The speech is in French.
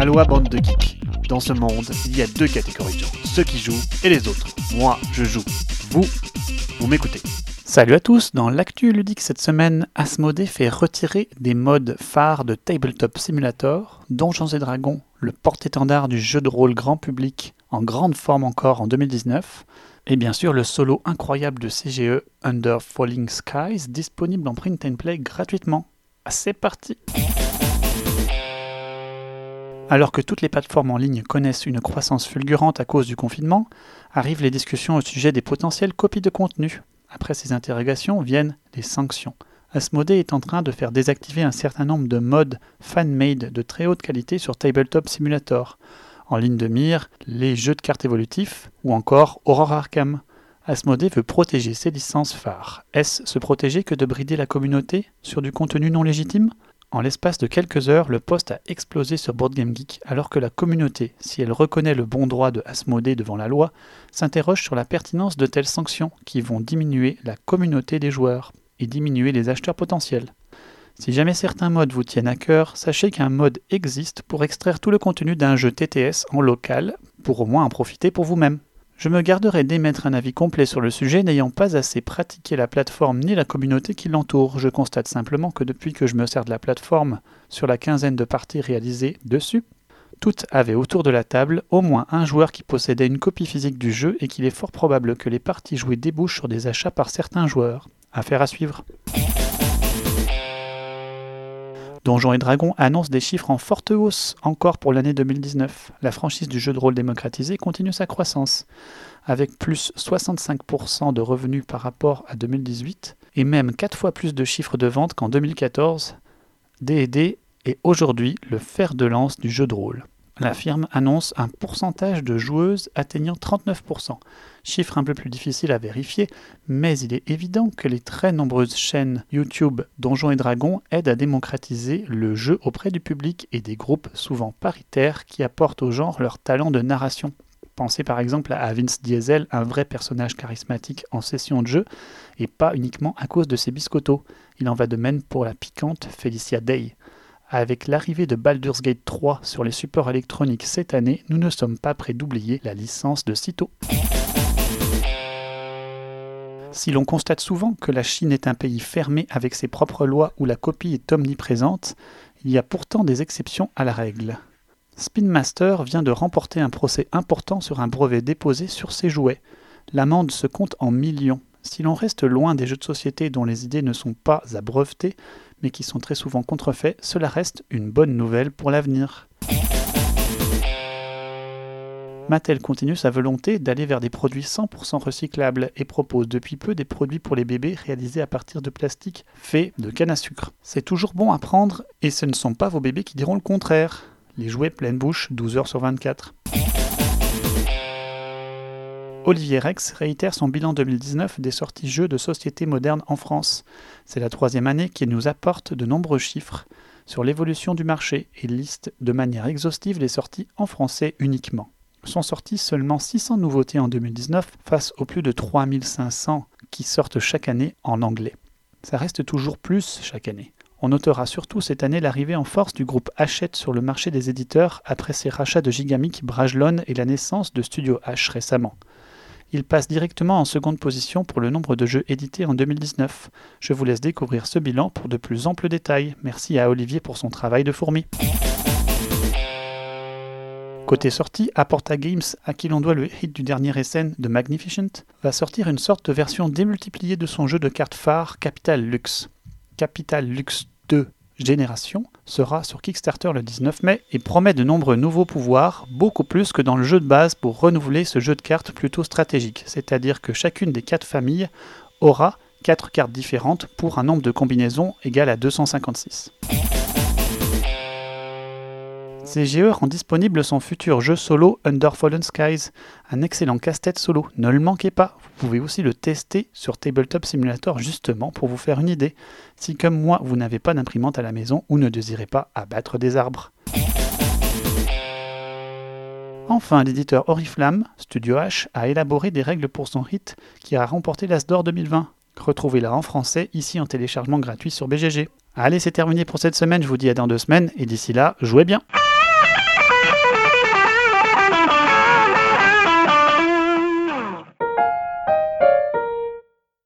Aloha bande de geeks. Dans ce monde, il y a deux catégories de gens, ceux qui jouent et les autres. Moi, je joue. Vous, vous m'écoutez. Salut à tous, dans l'actu ludique cette semaine, Asmodee fait retirer des modes phares de Tabletop Simulator, Donjons et Dragons, le porte-étendard du jeu de rôle grand public en grande forme encore en 2019, et bien sûr le solo incroyable de CGE Under Falling Skies disponible en print and play gratuitement. C'est parti alors que toutes les plateformes en ligne connaissent une croissance fulgurante à cause du confinement, arrivent les discussions au sujet des potentielles copies de contenu. Après ces interrogations viennent les sanctions. Asmodee est en train de faire désactiver un certain nombre de modes fan-made de très haute qualité sur Tabletop Simulator. En ligne de mire, les jeux de cartes évolutifs ou encore Aurora Arkham. Asmodee veut protéger ses licences phares. Est-ce se protéger que de brider la communauté sur du contenu non légitime? En l'espace de quelques heures, le poste a explosé sur BoardGameGeek alors que la communauté, si elle reconnaît le bon droit de Asmodée devant la loi, s'interroge sur la pertinence de telles sanctions qui vont diminuer la communauté des joueurs et diminuer les acheteurs potentiels. Si jamais certains modes vous tiennent à cœur, sachez qu'un mode existe pour extraire tout le contenu d'un jeu TTS en local pour au moins en profiter pour vous-même. Je me garderai d'émettre un avis complet sur le sujet n'ayant pas assez pratiqué la plateforme ni la communauté qui l'entoure. Je constate simplement que depuis que je me sers de la plateforme sur la quinzaine de parties réalisées dessus, toutes avaient autour de la table au moins un joueur qui possédait une copie physique du jeu et qu'il est fort probable que les parties jouées débouchent sur des achats par certains joueurs. Affaire à suivre. Donjons et Dragons annonce des chiffres en forte hausse encore pour l'année 2019. La franchise du jeu de rôle démocratisé continue sa croissance, avec plus 65% de revenus par rapport à 2018 et même 4 fois plus de chiffres de vente qu'en 2014. D&D est aujourd'hui le fer de lance du jeu de rôle la firme annonce un pourcentage de joueuses atteignant 39%, chiffre un peu plus difficile à vérifier, mais il est évident que les très nombreuses chaînes YouTube Donjons et Dragons aident à démocratiser le jeu auprès du public et des groupes souvent paritaires qui apportent au genre leur talent de narration. Pensez par exemple à Vince Diesel, un vrai personnage charismatique en session de jeu, et pas uniquement à cause de ses biscottos. Il en va de même pour la piquante Felicia Day. Avec l'arrivée de Baldur's Gate 3 sur les supports électroniques cette année, nous ne sommes pas prêts d'oublier la licence de Cito. Si l'on constate souvent que la Chine est un pays fermé avec ses propres lois où la copie est omniprésente, il y a pourtant des exceptions à la règle. Spin Master vient de remporter un procès important sur un brevet déposé sur ses jouets. L'amende se compte en millions. Si l'on reste loin des jeux de société dont les idées ne sont pas à breveter, mais qui sont très souvent contrefaits, cela reste une bonne nouvelle pour l'avenir. Mattel continue sa volonté d'aller vers des produits 100% recyclables et propose depuis peu des produits pour les bébés réalisés à partir de plastique fait de canne à sucre. C'est toujours bon à prendre et ce ne sont pas vos bébés qui diront le contraire. Les jouets pleine bouche 12 heures sur 24. Olivier Rex réitère son bilan 2019 des sorties jeux de société moderne en France. C'est la troisième année qu'il nous apporte de nombreux chiffres sur l'évolution du marché et liste de manière exhaustive les sorties en français uniquement. Sont sorties seulement 600 nouveautés en 2019 face aux plus de 3500 qui sortent chaque année en anglais. Ça reste toujours plus chaque année. On notera surtout cette année l'arrivée en force du groupe Hachette sur le marché des éditeurs après ses rachats de Gigamic, Brajlon et la naissance de Studio H récemment. Il passe directement en seconde position pour le nombre de jeux édités en 2019. Je vous laisse découvrir ce bilan pour de plus amples détails. Merci à Olivier pour son travail de fourmi. Côté sortie, Aporta Games, à qui l'on doit le hit du dernier SN de Magnificent, va sortir une sorte de version démultipliée de son jeu de cartes phare Capital Lux. Capital Lux 2 Génération sera sur Kickstarter le 19 mai et promet de nombreux nouveaux pouvoirs, beaucoup plus que dans le jeu de base pour renouveler ce jeu de cartes plutôt stratégique, c'est-à-dire que chacune des quatre familles aura quatre cartes différentes pour un nombre de combinaisons égal à 256. CGE rend disponible son futur jeu solo Under Fallen Skies, un excellent casse-tête solo. Ne le manquez pas, vous pouvez aussi le tester sur Tabletop Simulator justement pour vous faire une idée, si comme moi vous n'avez pas d'imprimante à la maison ou ne désirez pas abattre des arbres. Enfin, l'éditeur Oriflamme, Studio H, a élaboré des règles pour son hit qui a remporté l'Asdor 2020. Retrouvez-la en français ici en téléchargement gratuit sur BGG. Allez, c'est terminé pour cette semaine, je vous dis à dans deux semaines, et d'ici là, jouez bien